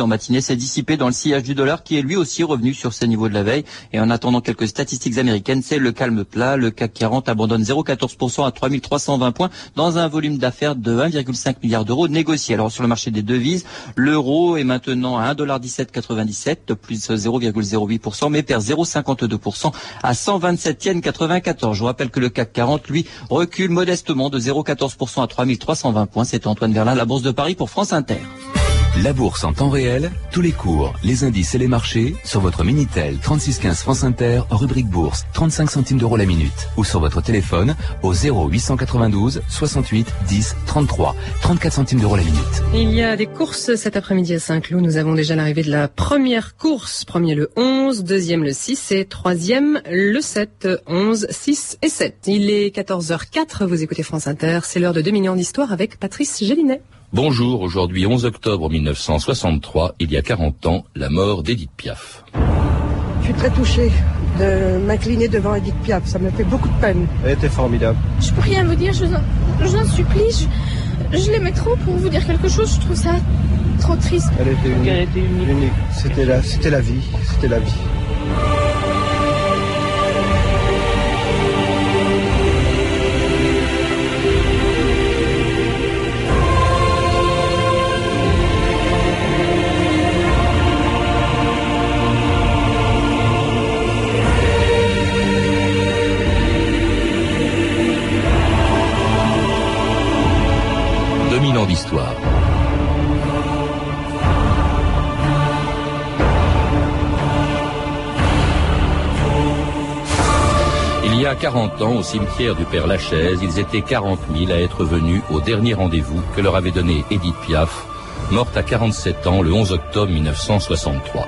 en matinée s'est dissipé dans le sillage du dollar qui est lui aussi revenu sur ses niveaux de la veille. Et en attendant quelques statistiques américaines, c'est le calme plat. Le CAC 40 abandonne 0,14% à 3320 points dans un volume d'affaires de 1,5 milliard d'euros négociés. Alors sur le marché des devises, l'euro est maintenant à 1,1797, plus 0,08%, mais perd 0,52% à 127 yens 94. Je vous rappelle que le CAC 40, lui, recule modestement de 0,14% à 3320 points. C'est Antoine Verlin, la Bourse de Paris pour France Inter. La bourse en temps réel, tous les cours, les indices et les marchés sur votre Minitel 3615 France Inter, rubrique bourse, 35 centimes d'euros la minute ou sur votre téléphone au 0892 68 10 33, 34 centimes d'euros la minute. Il y a des courses cet après-midi à Saint-Cloud. Nous avons déjà l'arrivée de la première course. Premier le 11, deuxième le 6 et troisième le 7. 11, 6 et 7. Il est 14h04. Vous écoutez France Inter. C'est l'heure de 2 millions d'histoires avec Patrice Gélinet. Bonjour, aujourd'hui 11 octobre 1963, il y a 40 ans, la mort d'Edith Piaf. Je suis très touchée de m'incliner devant Edith Piaf, ça me fait beaucoup de peine. Elle était formidable. Je peux rien vous dire, je vous en, supplie, je, je l'aimais trop pour vous dire quelque chose, je trouve ça trop triste. Elle était unique. La, c'était la vie, c'était la vie. D'histoire. Il y a 40 ans, au cimetière du Père Lachaise, ils étaient 40 000 à être venus au dernier rendez-vous que leur avait donné Edith Piaf, morte à 47 ans le 11 octobre 1963.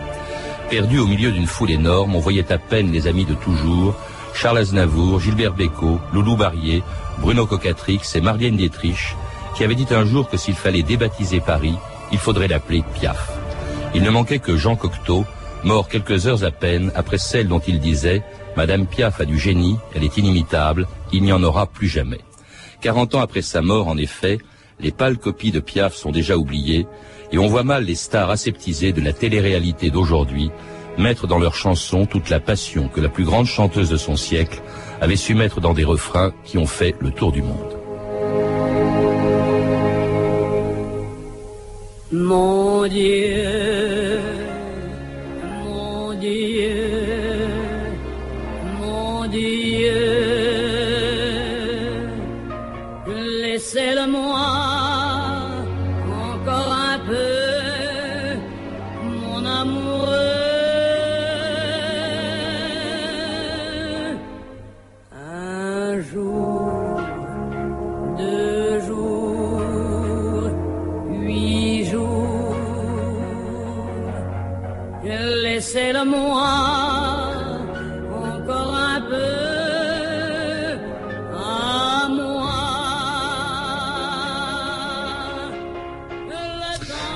Perdu au milieu d'une foule énorme, on voyait à peine les amis de toujours, Charles Aznavour, Gilbert Bécaud, Loulou Barrier, Bruno Cocatrix et Marianne Dietrich, qui avait dit un jour que s'il fallait débaptiser Paris, il faudrait l'appeler Piaf. Il ne manquait que Jean Cocteau, mort quelques heures à peine après celle dont il disait Madame Piaf a du génie, elle est inimitable, il n'y en aura plus jamais. Quarante ans après sa mort, en effet, les pâles copies de Piaf sont déjà oubliées, et on voit mal les stars aseptisées de la télé-réalité d'aujourd'hui mettre dans leurs chansons toute la passion que la plus grande chanteuse de son siècle avait su mettre dans des refrains qui ont fait le tour du monde. Mon Dieu,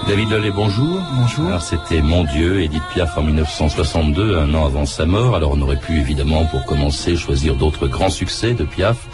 David Lelay, bonjour. Bonjour. Alors c'était Mon Dieu, Edith Piaf en 1962, un an avant sa mort. Alors on aurait pu évidemment, pour commencer, choisir d'autres grands succès de Piaf.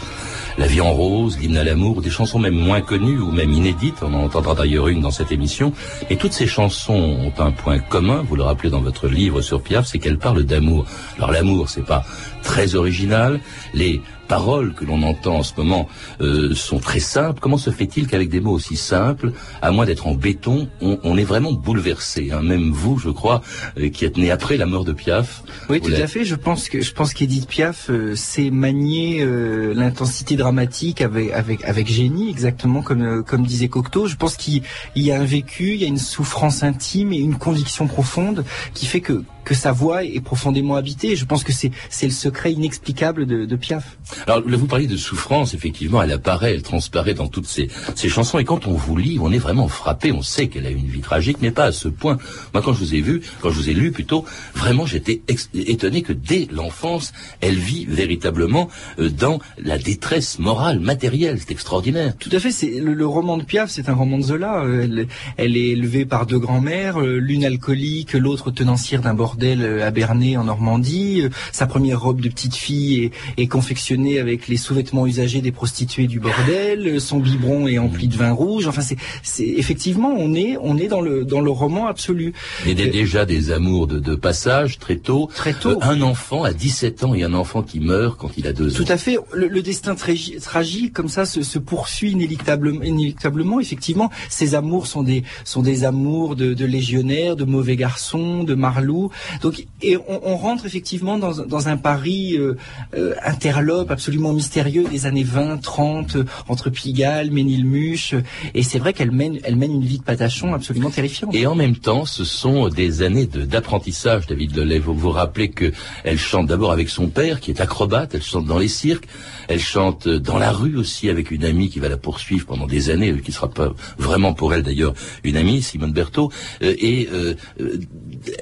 La vie en rose, l'hymne à l'amour, des chansons même moins connues ou même inédites, on en entendra d'ailleurs une dans cette émission. Et toutes ces chansons ont un point commun, vous le rappelez dans votre livre sur Piaf, c'est qu'elles parlent d'amour. Alors l'amour, c'est pas très original, les paroles que l'on entend en ce moment euh, sont très simples. Comment se fait-il qu'avec des mots aussi simples, à moins d'être en béton, on, on est vraiment bouleversé hein Même vous, je crois, euh, qui êtes né après la mort de Piaf. Oui, tout à fait. Je pense que je pense qu'Edith Piaf euh, sait manier euh, l'intensité dramatique avec avec avec génie, exactement comme comme disait Cocteau. Je pense qu'il il y a un vécu, il y a une souffrance intime et une conviction profonde qui fait que que sa voix est profondément habitée. Je pense que c'est c'est le secret inexplicable de, de Piaf. Alors, là, vous parliez de souffrance, effectivement, elle apparaît, elle transparaît dans toutes ces, ces chansons, et quand on vous lit, on est vraiment frappé, on sait qu'elle a une vie tragique, mais pas à ce point. Moi, quand je vous ai vu, quand je vous ai lu plutôt, vraiment, j'étais étonné que dès l'enfance, elle vit véritablement euh, dans la détresse morale, matérielle, c'est extraordinaire. Tout à fait. C'est le, le roman de Piaf, c'est un roman de Zola. Euh, Elle, elle est élevée par deux grands-mères, euh, l'une alcoolique, l'autre tenancière d'un bordel. Bordel euh, à Bernay en Normandie. Euh, Sa première robe de petite fille est, est confectionnée avec les sous-vêtements usagés des prostituées du bordel. Euh, Son biberon est empli de vin rouge. Enfin, c'est, c'est effectivement, on est, on est dans le dans le roman absolu. Et des- déjà des amours de, de passage très tôt. Très tôt. Euh, un enfant à 17 ans et un enfant qui meurt quand il a deux ans. Tout à fait. Le, le destin tragi- tragique, comme ça, se, se poursuit inéluctablement, inéluctablement. Effectivement, ces amours sont des sont des amours de, de légionnaires, de mauvais garçons, de marlous. Donc, et on, on rentre effectivement dans, dans un Paris euh, euh, interlope, absolument mystérieux des années 20, 30, euh, entre Pigalle, Ménilmuche. euh, Et c'est vrai qu'elle mène elle mène une vie de patachon absolument terrifiante. Et en même temps, ce sont des années d'apprentissage, David Lelay. Vous vous rappelez que elle chante d'abord avec son père, qui est acrobate, elle chante dans les cirques, elle chante dans la rue aussi avec une amie qui va la poursuivre pendant des années, qui sera pas vraiment pour elle d'ailleurs une amie, Simone Berthaud. Et euh,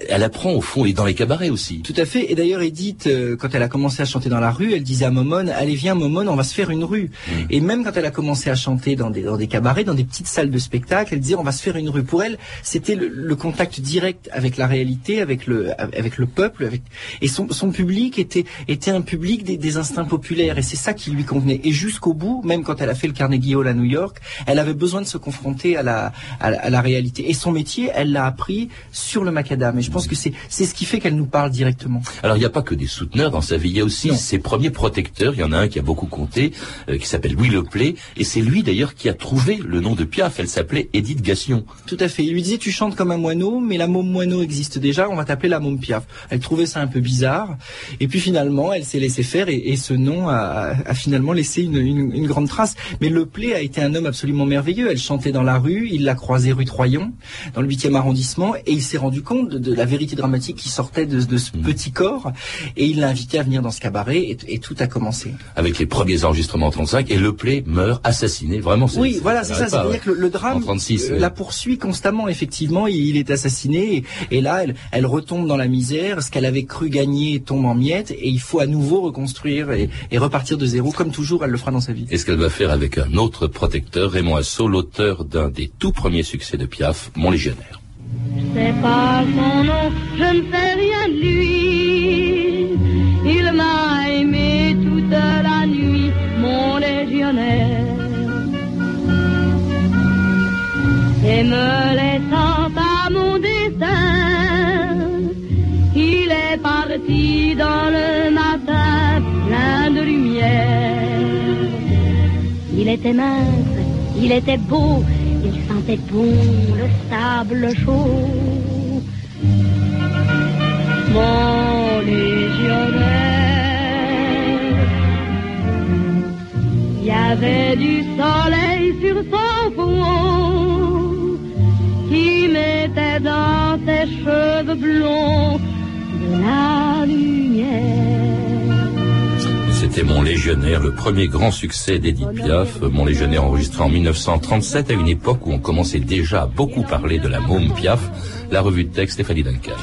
elle apprend au fond, et dans les cabarets aussi. Tout à fait. Et d'ailleurs, Edith, euh, quand elle a commencé à chanter dans la rue, elle disait à Momone, allez viens Momone, on va se faire une rue. Et même quand elle a commencé à chanter dans des, dans des cabarets, dans des petites salles de spectacle, elle disait, on va se faire une rue. Pour elle, c'était le, le contact direct avec la réalité, avec le, avec le peuple, avec, et son, son public était, était un public des, des instincts populaires. Et c'est ça qui lui convenait. Et jusqu'au bout, même quand elle a fait le Carnegie Hall à New York, elle avait besoin de se confronter à la, à la, à la réalité. Et son métier, elle l'a appris sur le macadam. Et je pense que c'est, c'est ce qui fait qu'elle nous parle directement. Alors il n'y a pas que des souteneurs dans sa vie, il y a aussi ses premiers protecteurs. Il y en a un qui a beaucoup compté, euh, qui s'appelle Louis Leplay, et c'est lui d'ailleurs qui a trouvé le nom de Piaf. Elle s'appelait Edith Gassion. Tout à fait. Il lui disait tu chantes comme un moineau, mais la môme moineau existe déjà, on va t'appeler la môme Piaf. Elle trouvait ça un peu bizarre, et puis finalement elle s'est laissée faire, et, et ce nom a, a finalement laissé une, une- une grande trace. Mais Le Play a été un homme absolument merveilleux. Elle chantait dans la rue, il l'a croisée rue Troyon, dans le 8e arrondissement, et il s'est rendu compte de, de la vérité dramatique qui sortait de, de ce petit corps, et il l'a invité à venir dans ce cabaret, et, et tout a commencé. avec les premiers enregistrements en 35, et Leplay meurt assassiné. Vraiment, c'est- Oui, voilà, c'est ça. C'est-à-dire que le, le drame 36, euh, ouais. la poursuit constamment. Effectivement, il, il est assassiné et, et là, elle, elle retombe dans la misère. Ce qu'elle avait cru gagner tombe en miettes et il faut à nouveau reconstruire et, et repartir de zéro, comme toujours, elle le fera dans sa vie. Et ce qu'elle va faire avec un autre protecteur, Raymond Assau, l'auteur d'un des tout premiers succès de Piaf, Mon Légionnaire. C'est pas son nom, je ne sais rien de lui. Il m'a aimé toute la nuit, mon légionnaire. Et me laissant à mon destin, il est parti dans le matin plein de lumière. Il était mince, il était beau, sentait bon le sable chaud. Mon légionnaire, il y avait du soleil sur son front qui mettait dans ses cheveux blonds de la lumière. C'était Mon Légionnaire, le premier grand succès d'Edith Piaf. Mon Légionnaire enregistré en 1937 à une époque où on commençait déjà à beaucoup parler de la môme Piaf. La revue de texte Stéphanie Duncan.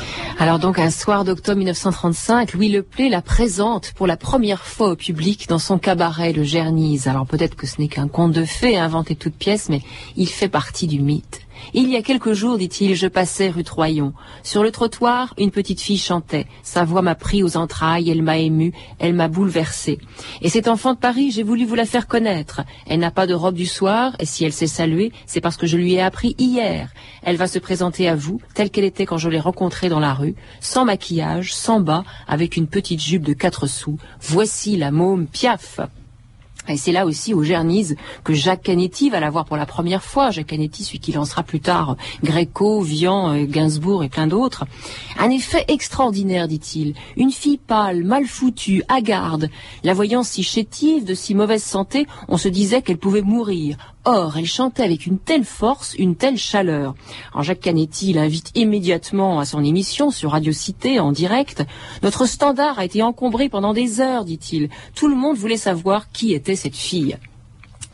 Alors donc un soir d'octobre 1935, Louis Leplay la présente pour la première fois au public dans son cabaret Le Gernise. Alors peut-être que ce n'est qu'un conte de fées inventé toute pièce, mais il fait partie du mythe. Il y a quelques jours, dit-il, je passais rue Troyon. Sur le trottoir, une petite fille chantait. Sa voix m'a pris aux entrailles, elle m'a ému, elle m'a bouleversé. Et cette enfant de Paris, j'ai voulu vous la faire connaître. Elle n'a pas de robe du soir, et si elle s'est saluée, c'est parce que je lui ai appris hier. Elle va se présenter à vous, telle qu'elle était quand je l'ai rencontrée dans la rue, sans maquillage, sans bas, avec une petite jupe de quatre sous. Voici la môme Piaf. Et c'est là aussi au Gernise que Jacques Canetti va la voir pour la première fois. Jacques Canetti, celui qui lancera plus tard Gréco, Vian, euh, Gainsbourg et plein d'autres. Un effet extraordinaire, dit-il. Une fille pâle, mal foutue, hagarde. La voyant si chétive, de si mauvaise santé, on se disait qu'elle pouvait mourir. Or, elle chantait avec une telle force, une telle chaleur. Alors Jacques Canetti l'invite immédiatement à son émission sur Radio Cité en direct. Notre standard a été encombré pendant des heures, dit-il. Tout le monde voulait savoir qui était cette fille.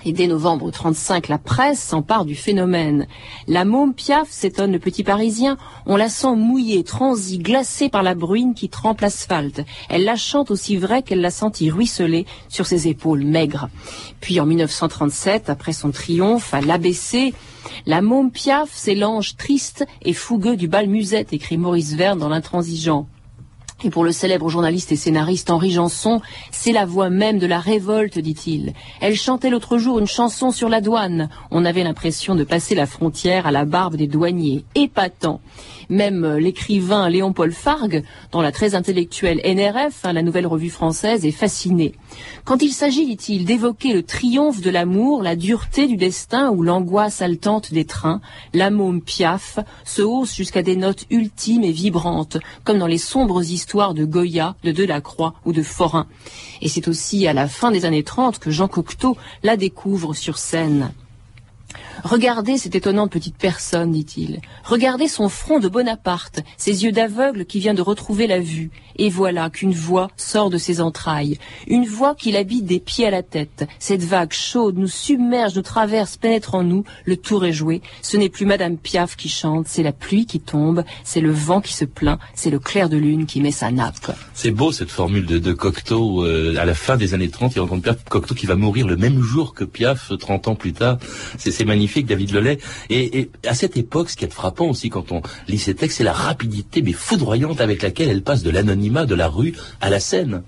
Et dès novembre 35, la presse s'empare du phénomène. La môme Piaf, s'étonne le petit parisien, on la sent mouillée, transie, glacée par la bruine qui trempe l'asphalte. Elle la chante aussi vrai qu'elle l'a senti ruisseler sur ses épaules maigres. Puis en 1937, après son triomphe à l'ABC, la môme Piaf, c'est l'ange triste et fougueux du bal musette, écrit Maurice Verne dans l'intransigeant. Et pour le célèbre journaliste et scénariste Henri Janson, c'est la voix même de la révolte, dit-il. Elle chantait l'autre jour une chanson sur la douane. On avait l'impression de passer la frontière à la barbe des douaniers. Épatant. Même euh, l'écrivain Léon-Paul Fargue, dans la très intellectuelle NRF, hein, la nouvelle revue française, est fasciné. Quand il s'agit, dit-il, d'évoquer le triomphe de l'amour, la dureté du destin ou l'angoisse haletante des trains, la môme Piaf se hausse jusqu'à des notes ultimes et vibrantes, comme dans les sombres histoires de Goya, de Delacroix ou de Forain. Et c'est aussi à la fin des années 30 que Jean Cocteau la découvre sur scène. Regardez cette étonnante petite personne, dit-il. Regardez son front de Bonaparte, ses yeux d'aveugle qui vient de retrouver la vue. Et voilà qu'une voix sort de ses entrailles. Une voix qui l'habite des pieds à la tête. Cette vague chaude nous submerge, nous traverse, pénètre en nous. Le tour est joué. Ce n'est plus Madame Piaf qui chante, c'est la pluie qui tombe, c'est le vent qui se plaint, c'est le clair de lune qui met sa nappe. C'est beau cette formule de, Cocteau. euh, à la fin des années 30, il rencontre Piaf, Cocteau qui va mourir le même jour que Piaf, 30 ans plus tard. C'est c'est David Lelay. Et, et à cette époque, ce qui est frappant aussi quand on lit ces textes, c'est la rapidité mais foudroyante avec laquelle elle passe de l'anonymat de la rue à la scène.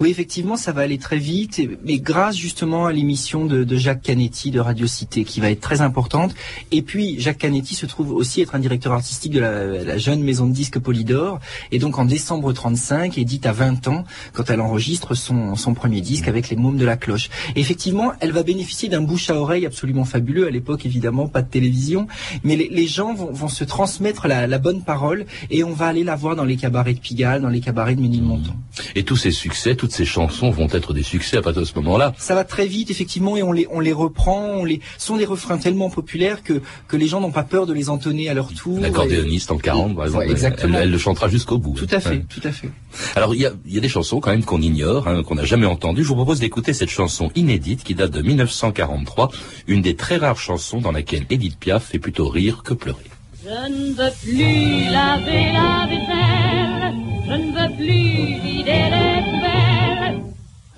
Oui, effectivement, ça va aller très vite, mais grâce justement à l'émission de, Jacques Canetti de Radio Cité, qui va être très importante. Et puis, Jacques Canetti se trouve aussi être un directeur artistique de la, jeune maison de disques Polydor. Et donc, en décembre 35, Edith a 20 ans quand elle enregistre son, son premier disque avec les mômes de la cloche. Et effectivement, elle va bénéficier d'un bouche à oreille absolument fabuleux. À l'époque, évidemment, pas de télévision, mais les, gens vont, se transmettre la, la bonne parole et on va aller la voir dans les cabarets de Pigalle, dans les cabarets de Ménilmontant. Et tous ces succès, toutes ces chansons vont être des succès à partir de ce moment-là. Ça va très vite, effectivement, et on les, on les reprend. On les, ce sont des refrains tellement populaires que, que les gens n'ont pas peur de les entonner à leur tour. L'accordéoniste en 40, par exemple, Ouais, exactement. Elle, elle le chantera jusqu'au bout. Tout à fait, Ouais. tout à fait. Alors il y a, il y a des chansons quand même qu'on ignore, hein, qu'on n'a jamais entendues. Je vous propose d'écouter cette chanson inédite qui date de 1943, une des très rares chansons dans laquelle Edith Piaf fait plutôt rire que pleurer. Je ne veux plus laver la vaisselle, je ne veux plus vider les poubelles,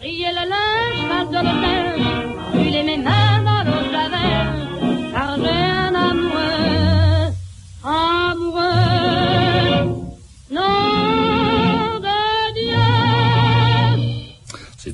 trier le linge, pas de l'hôtel, brûler mes mains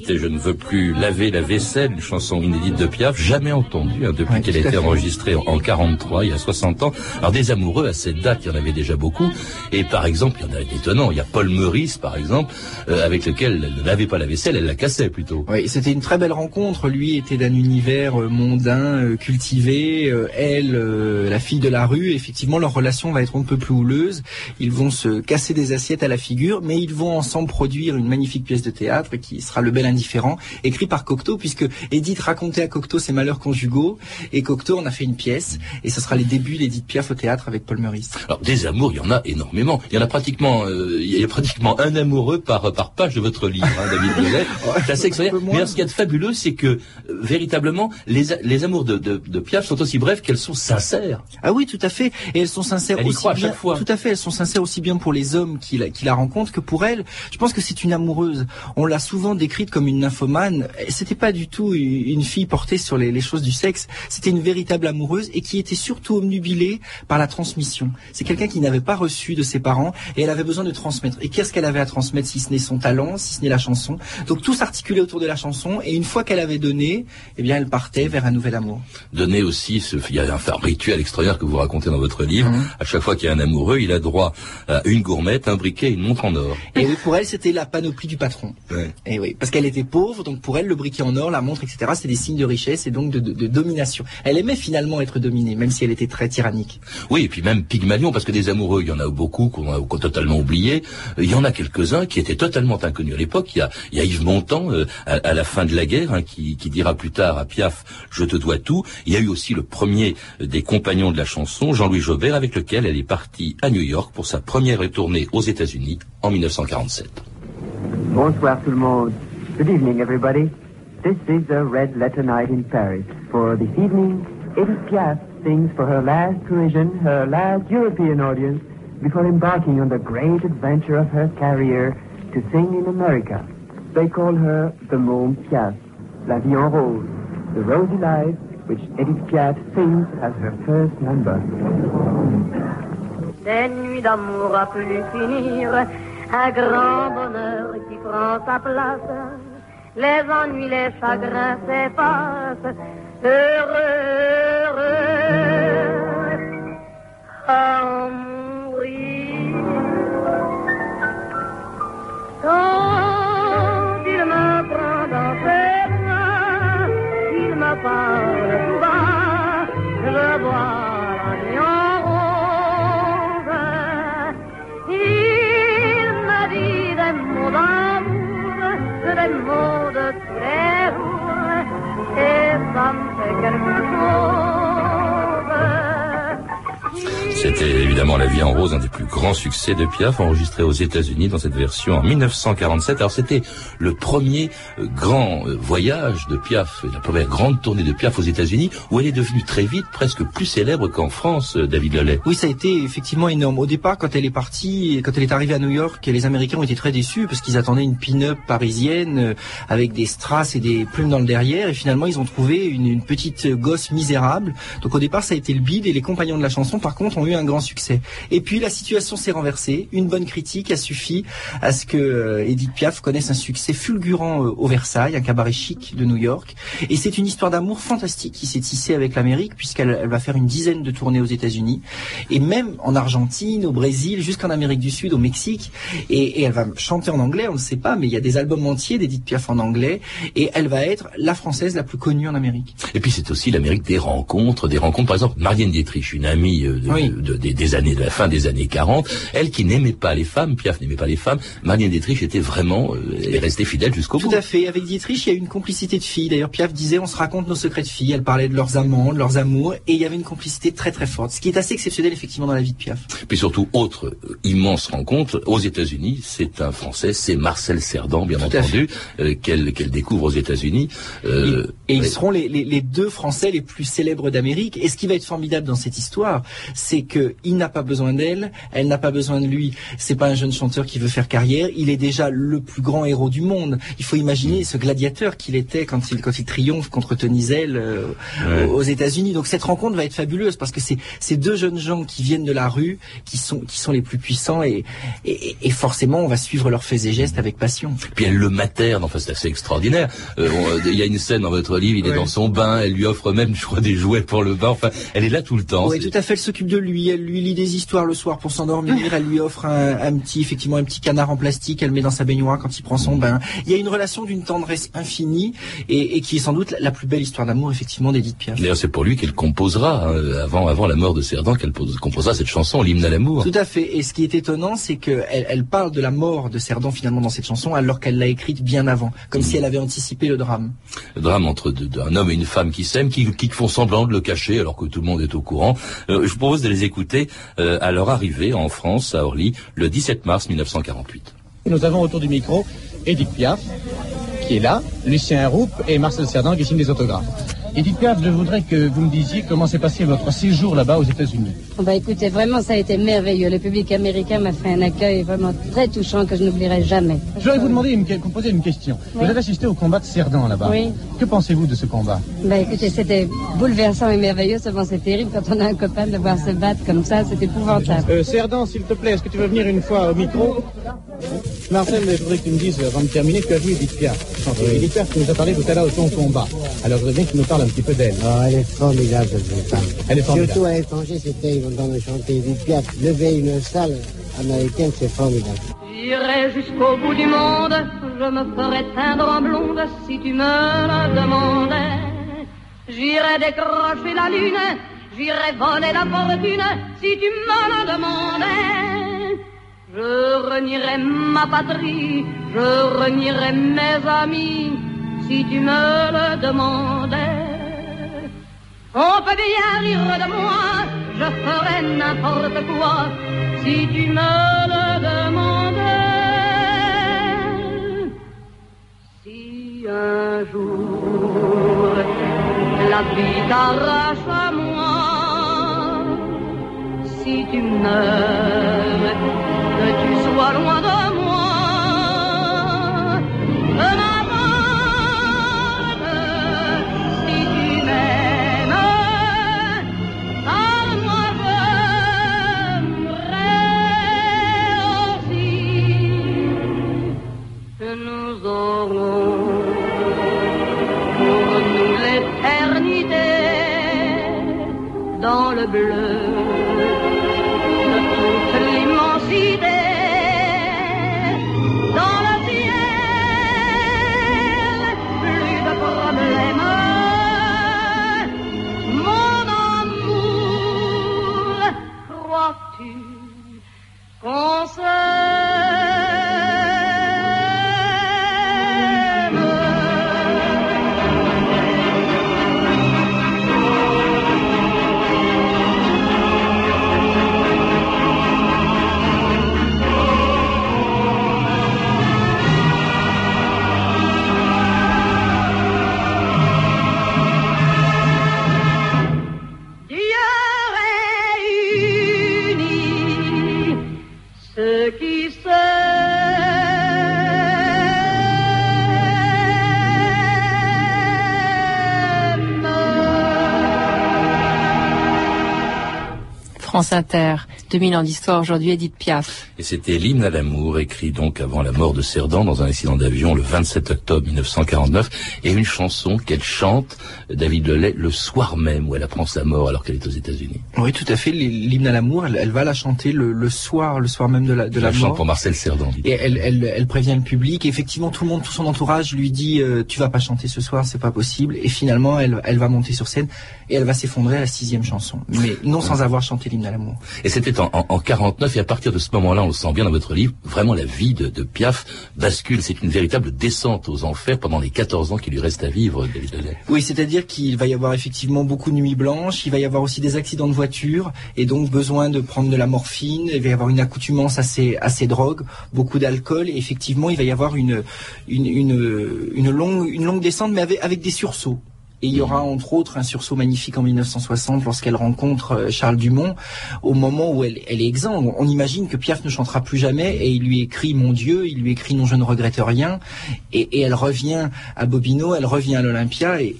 C'était Je ne veux plus laver la vaisselle, une chanson inédite de Piaf, jamais entendue hein, depuis Ouais, qu'elle a été enregistrée en, en 43, il y a 60 ans. Alors des amoureux à cette date, il y en avait déjà beaucoup. Et par exemple, il y en a d'étonnants. Il y a Paul Meurice, par exemple, euh, avec lequel elle ne lavait pas la vaisselle, elle la cassait plutôt. Oui, c'était une très belle rencontre. Lui était d'un univers euh, mondain, euh, cultivé. Euh, elle, euh, la fille de la rue. Effectivement, leur relation va être un peu plus houleuse. Ils vont se casser des assiettes à la figure, mais ils vont ensemble produire une magnifique pièce de théâtre qui sera Le Bel Écrit par Cocteau, puisque Edith racontait à Cocteau ses malheurs conjugaux, et Cocteau en a fait une pièce, et ce sera les débuts d'Edith Piaf au théâtre avec Paul Meurice. Alors des amours, il y en a énormément. Il y en a pratiquement, euh, il y a pratiquement un amoureux par par page de votre livre, hein, David Bellet. C'est assez extraordinaire. Mais ce qu'il y a de fabuleux, c'est que euh, véritablement les les amours de, de, de Piaf sont aussi brefs qu'elles sont sincères. Ah oui, tout à fait. Et elles sont sincères Elle aussi croit à bien. chaque fois. Tout à fait. Elles sont sincères aussi bien pour les hommes qui la, qui la rencontrent que pour elle. Je pense que c'est une amoureuse. On l'a souvent décrite comme une nymphomane. C'était pas du tout une fille portée sur les, les choses du sexe. C'était une véritable amoureuse et qui était surtout omnubilée par la transmission. C'est quelqu'un qui n'avait pas reçu de ses parents et elle avait besoin de transmettre. Et qu'est-ce qu'elle avait à transmettre si ce n'est son talent, si ce n'est la chanson? Donc tout s'articulait autour de la chanson et une fois qu'elle avait donné, eh bien elle partait vers un nouvel amour. Donner aussi, ce, il y a un, un rituel extraordinaire que vous racontez dans votre livre. Mhm. À chaque fois qu'il y a un amoureux, il a droit à une gourmette, un briquet, et une montre en or. Et pour elle, c'était la panoplie du patron. Ouais. Et oui, parce qu'elle était pauvre, donc pour elle, le briquet en or, la montre, etc., c'est des signes de richesse et donc de, de- de domination. Elle aimait finalement être dominée, même si elle était très tyrannique. Oui, et puis même Pygmalion, parce que des amoureux, il y en a beaucoup qu'on a, totalement oubliés. Euh, Il y en a quelques-uns qui étaient totalement inconnus à l'époque. Il y a, il y a Yves Montand, euh, à, à la fin de la guerre, hein, qui, qui dira plus tard à Piaf, je te dois tout. Il y a eu aussi le premier euh, des compagnons de la chanson, Jean-Louis Jobert, avec lequel elle est partie à New York pour sa première tournée aux États-Unis en 1947. Bonsoir tout le monde. Good evening everybody. This is a red letter night in Paris. For this evening, Edith Piaf sings for her last Parisian, her last European audience, before embarking on the great adventure of her career to sing in America. They call her the Môme Piaf, La Vie en Rose, the rosy life which Edith Piaf sings as her first number. Des nuits d'amour à plus finir, un grand bonheur qui prend sa place. Les ennuis, les chagrins s'effacent, heureux, heureux, mourir. Quand il me prend dans ses bras, il me parle C'était évidemment La vie en rose, un des plus grands succès de Piaf, enregistré aux États-Unis dans cette version en 1947. Alors c'était le premier euh, grand euh, voyage de Piaf, la première grande tournée de Piaf aux États-Unis, où elle est devenue très vite presque plus célèbre qu'en France, euh, David Lelay. Oui, ça a été effectivement énorme. Au départ, quand elle est partie, quand elle est arrivée à New York, les Américains ont été très déçus parce qu'ils attendaient une pin-up parisienne euh, avec des strass et des plumes dans le derrière, et finalement ils ont trouvé une, une petite gosse misérable. Donc au départ, ça a été le bide, et les compagnons de la chanson, par contre, ont eu un grand succès. Et puis la situation s'est renversée. Une bonne critique a suffi à ce que euh, Edith Piaf connaisse un succès fulgurant euh, au Versailles, un cabaret chic de New York. Et c'est une histoire d'amour fantastique qui s'est tissée avec l'Amérique, puisqu'elle elle va faire une dizaine de tournées aux États-Unis, et même en Argentine, au Brésil, jusqu'en Amérique du Sud, au Mexique. Et, et elle va chanter en anglais, on ne sait pas, mais il y a des albums entiers d'Edith Piaf en anglais, et elle va être la française la plus connue en Amérique. Et puis c'est aussi l'Amérique des rencontres, des rencontres. Par exemple, Marianne Dietrich, une amie euh, de, Oui. de- des- des années de la fin des années 40, elle qui n'aimait pas les femmes, Piaf n'aimait pas les femmes, Marianne Dietrich était vraiment, euh, elle est restée fidèle jusqu'au bout. Tout à fait. Avec Dietrich, il y a eu une complicité de filles. D'ailleurs, Piaf disait, on se raconte nos secrets de filles. Elle parlait de leurs amants, de leurs amours, et il y avait une complicité très très forte. Ce qui est assez exceptionnel effectivement dans la vie de Piaf. Puis surtout, autre euh, immense rencontre, aux États-Unis, c'est un Français, c'est Marcel Cerdan, bien Tout entendu, euh, qu'elle découvre aux États-Unis. Euh, Et ils seront les, les- les deux Français les plus célèbres d'Amérique. Et ce qui va être formidable dans cette histoire, c'est que il n'a pas besoin d'elle, elle n'a pas besoin de lui. C'est pas un jeune chanteur qui veut faire carrière. Il est déjà le plus grand héros du monde. Il faut imaginer ce gladiateur qu'il était quand il quand il triomphe contre Tony Zell euh, Ouais. aux États-Unis. Donc cette rencontre va être fabuleuse parce que c'est ces deux jeunes gens qui viennent de la rue, qui sont qui sont les plus puissants et et, et forcément on va suivre leurs faits et gestes avec passion. Puis elle le materne, enfin c'est assez extraordinaire. Euh, on- Il y a une scène dans votre livre, il est Ouais. dans son bain, elle lui offre même, je crois, des jouets pour le bain. Enfin, elle est là tout le temps. Oui, tout à fait. Elle s'occupe de lui. Elle lui lit des histoires le soir pour s'endormir. Elle lui offre un, un petit, effectivement, un petit canard en plastique. Elle le met dans sa baignoire quand il prend son bain. Il y a une relation d'une tendresse infinie et, et qui est sans doute la, la plus belle histoire d'amour, effectivement, d'Edith Piaf. D'ailleurs, c'est pour lui qu'elle composera, hein, avant, avant la mort de Cerdan, qu'elle pose- composera cette chanson, l'hymne à l'amour. Tout à fait. Et ce qui est étonnant, c'est qu'elle elle parle de la mort de Cerdan finalement dans cette chanson, alors qu'elle l'a écrite bien avant, comme si elle avait anticipé le drame. Le drame entre deux- un homme et une femme qui s'aiment, qui, qui font semblant de le cacher alors que tout le monde est au courant. Euh, je vous propose de les écouter euh, à leur arrivée en France, à Orly, le 17 mars 1948. Nous avons autour du micro Edith Piaf, qui est là, Lucien Roupe et Marcel Cerdan qui signent des autographes. Edith Piaf, je voudrais que vous me disiez comment s'est passé votre séjour là-bas aux États-Unis. Bah écoutez, vraiment ça a été merveilleux. Le public américain m'a fait un accueil vraiment très touchant que je n'oublierai jamais. Je voudrais vous demander une, vous poser une question. Oui. Vous avez assisté au combat de Cerdan là-bas. Oui. Que pensez-vous de ce combat? Bah écoutez, c'était bouleversant et merveilleux, seulement c'est terrible quand on a un copain de voir se battre comme ça, c'est épouvantable. euh, Cerdan, s'il te plaît, est-ce que tu veux venir une fois au micro? Marcel, je voudrais que tu me dises, avant de terminer, tu as vu Edith Piaf. Edith Piaf, tu nous as parlé tout à l'heure de ton combat. Alors je voudrais bien que tu nous parles un petit peu d'elle. Oh, elle est formidable, cette femme. Elle est formidable. Surtout à l'étranger, c'était, chanter Edith Piaf. Lever une salle américaine, c'est formidable. J'irai jusqu'au bout du monde, je me ferai teindre en blonde si tu me le demandais. J'irai décrocher la lune, j'irai voler la fortune si tu me le demandais. Je renierai ma patrie, je renierai mes amis si tu me le demandais. On peut bien rire de moi, je ferai n'importe quoi si tu me le demandais. Si un jour la vie t'arrache à moi, si tu meurs, que tu sois loin de bleu France Inter, 2000 ans d'histoire aujourd'hui, Edith Piaf. Et c'était l'hymne à l'amour, écrit donc avant la mort de Cerdan dans un accident d'avion le 27 octobre 1949, et une chanson qu'elle chante, David Lelay, le soir même où elle apprend sa mort alors qu'elle est aux États-Unis. Oui, tout à fait. L'hymne à l'amour, elle, elle va la chanter le, le soir, le soir même de la, de Elle la chante pour Marcel Cerdan. Et elle, elle, elle prévient le public. Et effectivement, tout le monde, tout son entourage lui dit euh, "Tu vas pas chanter ce soir, c'est pas possible." Et finalement, elle, elle va monter sur scène et elle va s'effondrer à la sixième chanson, mais non sans avoir chanté l'hymne à l'amour. Et c'était en, en, en 49, et à partir de ce moment-là, on le sent bien dans votre livre, vraiment la vie de, Piaf bascule. C'est une véritable descente aux enfers pendant les 14 ans qui lui restent à vivre, David Lelay. Oui, c'est-à-dire qu'il va y avoir effectivement beaucoup de nuits blanches, il va y avoir aussi des accidents de voiture, et donc besoin de prendre de la morphine, il va y avoir une accoutumance à ces, à drogues, beaucoup d'alcool, et effectivement il va y avoir une, longue, descente, mais avec des sursauts. Et il y aura entre autres un sursaut magnifique en 1960 lorsqu'elle rencontre euh, Charles Dumont au moment où elle, est exsangue. On imagine que Piaf ne chantera plus jamais et il lui écrit Mon Dieu, il lui écrit Non je ne regrette rien et, et elle revient à Bobino, elle revient à l'Olympia et,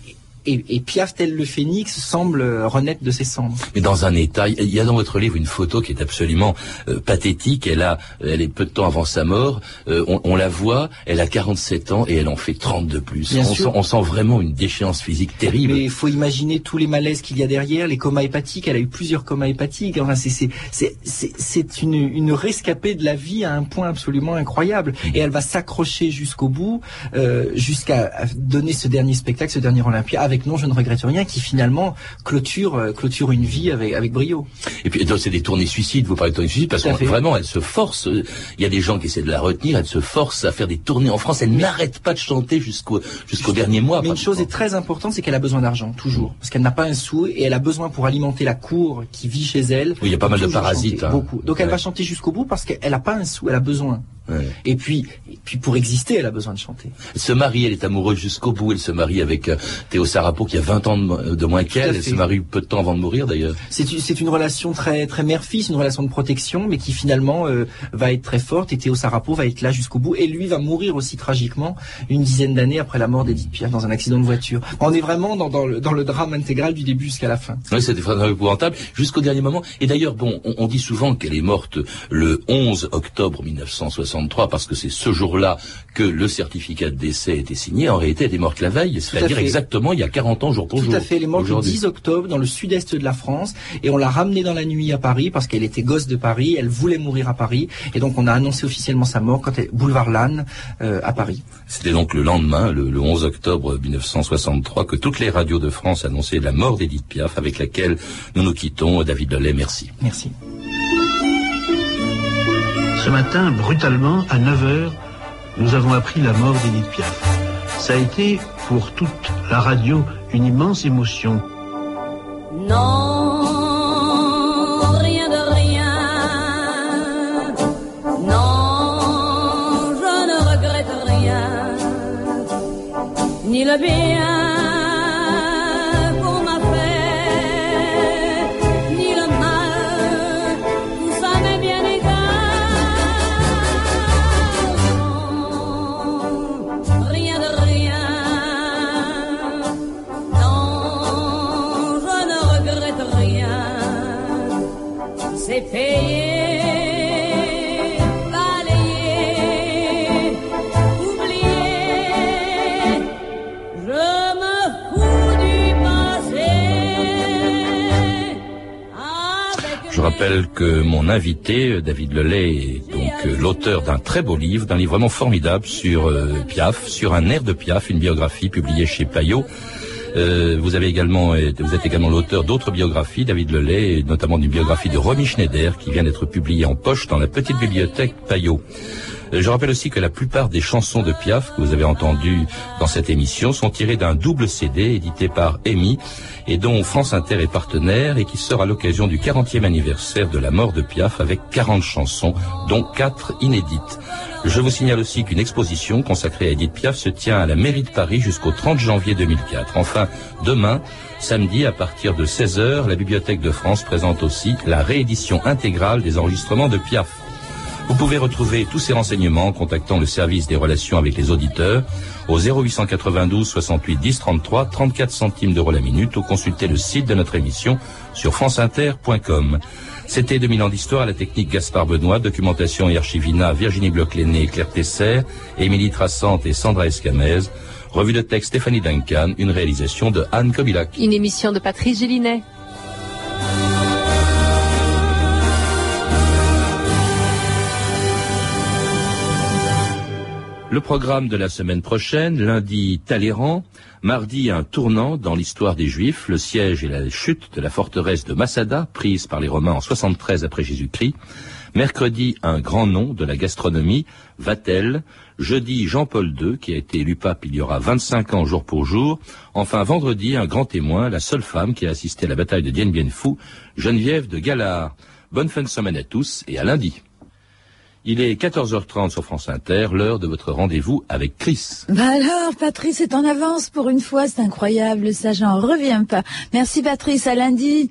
et, et Piaf, tel le phénix, semble renaître de ses cendres. Mais dans un état, il y a dans votre livre une photo qui est absolument euh, pathétique. Elle a, elle est peu de temps avant sa mort. Euh, on, on la voit, elle a 47 ans et elle en fait 30 de plus. Bien on, sûr. Sent, on sent vraiment une déchéance physique terrible. Mais il faut imaginer tous les malaises qu'il y a derrière, les comas hépatiques. Elle a eu plusieurs comas hépatiques. Enfin, c'est c'est c'est c'est c'est une une rescapée de la vie à un point absolument incroyable. Et elle va s'accrocher jusqu'au bout, euh, jusqu'à donner ce dernier spectacle, ce dernier Olympia avec non, je ne regrette rien, qui finalement clôture euh, clôture une vie avec avec brio. Et puis c'est des tournées suicides. Vous parlez de tournées suicides parce que fait. vraiment, elle se force. Il y a des gens qui essaient de la retenir. Elle se force à faire des tournées en France. Elle n'arrête pas de chanter jusqu'au jusqu'au dernier mois. Mais une chose est très importante, c'est qu'elle a besoin d'argent toujours, parce qu'elle n'a pas un sou et elle a besoin pour alimenter la cour qui vit chez elle. Oui, il y a pas mal de parasites, chanter, hein. beaucoup. Donc elle va chanter jusqu'au bout parce qu'elle n'a pas un sou, elle a besoin. Ouais. Et puis, et puis pour exister, elle a besoin de chanter. Elle se marie, elle est amoureuse jusqu'au bout. Elle se marie avec euh, Théo Sarapo qui a 20 ans de, de moins qu'elle. Elle se marie peu de temps avant de mourir d'ailleurs. C'est une, relation très très mère-fils, une relation de protection, mais qui finalement euh, va être très forte. Et Théo Sarapo va être là jusqu'au bout. Et lui va mourir aussi tragiquement une dizaine d'années après la mort d'Edith Piaf dans un accident de voiture. On est vraiment dans, dans, le, dans le drame intégral du début jusqu'à la fin. Oui, c'était vraiment épouvantable jusqu'au dernier moment. Et d'ailleurs, bon, on, on dit souvent qu'elle est morte le 11 octobre 1963 parce que c'est ce jour-là que le certificat de décès était signé. En réalité, elle est morte la veille, c'est-à-dire exactement il y a 40 ans jour pour Tout jour. à fait, elle est morte le aujourd'hui. 10 octobre dans le sud-est de la France et on l'a ramenée dans la nuit à Paris parce qu'elle était gosse de Paris, elle voulait mourir à Paris et donc on a annoncé officiellement sa mort quand elle, boulevard Lannes euh, à Paris. C'était donc le lendemain, le, le 11 octobre 1963, que toutes les radios de France annonçaient la mort d'Edith Piaf, avec laquelle nous nous quittons. David Lelay, merci. Merci. Ce matin, brutalement, à 9h, nous avons appris la mort d'Edith Piaf. Ça a été, pour toute la radio, une immense émotion. Non, rien de rien. Non, je ne regrette rien. Ni le bien rappelle que mon invité, David Lelay, est donc euh, l'auteur d'un très beau livre, d'un livre vraiment formidable sur euh, Piaf, sur un air de Piaf, une biographie publiée chez Payot. Euh, vous avez également, vous êtes également l'auteur d'autres biographies, David Lelay, notamment d'une biographie de Romy Schneider qui vient d'être publiée en poche dans la petite bibliothèque Payot. Euh, Je rappelle aussi que la plupart des chansons de Piaf que vous avez entendues dans cette émission sont tirées d'un double CD édité par EMI et dont France Inter est partenaire et qui sort à l'occasion du 40e anniversaire de la mort de Piaf avec 40 chansons, dont 4 inédites. Je vous signale aussi qu'une exposition consacrée à Edith Piaf se tient à la mairie de Paris jusqu'au 30 janvier 2004. Enfin, demain, samedi, à partir de 16h, la Bibliothèque de France présente aussi la réédition intégrale des enregistrements de Piaf. Vous pouvez retrouver tous ces renseignements en contactant le service des relations avec les auditeurs au 0892 68 10 33 34 centimes d'euros la minute ou consulter le site de notre émission sur franceinter.com. C'était 2000 ans d'histoire à la technique Gaspard Benoît, documentation et archivina Virginie Bloch-Léné, Claire Tesser, Émilie Trassante et Sandra Escamez. Revue de texte Stéphanie Duncan, une réalisation de Anne Kobilac. Une émission de Patrice Gélinet. Le programme de la semaine prochaine, lundi Talleyrand, mardi un tournant dans l'histoire des Juifs, le siège et la chute de la forteresse de Massada, prise par les Romains en 73 après Jésus-Christ, mercredi un grand nom de la gastronomie, Vatel, jeudi Jean-Paul II, qui a été élu pape il y aura 25 ans jour pour jour, enfin vendredi un grand témoin, la seule femme qui a assisté à la bataille de Dien Bien Phu, Geneviève de Galard. Bonne fin de semaine à tous et à lundi. Il est 14h30 sur France Inter, l'heure de votre rendez-vous avec Chris. Bah alors, Patrice est en avance pour une fois, c'est incroyable, ça j'en reviens pas. Merci Patrice, à lundi.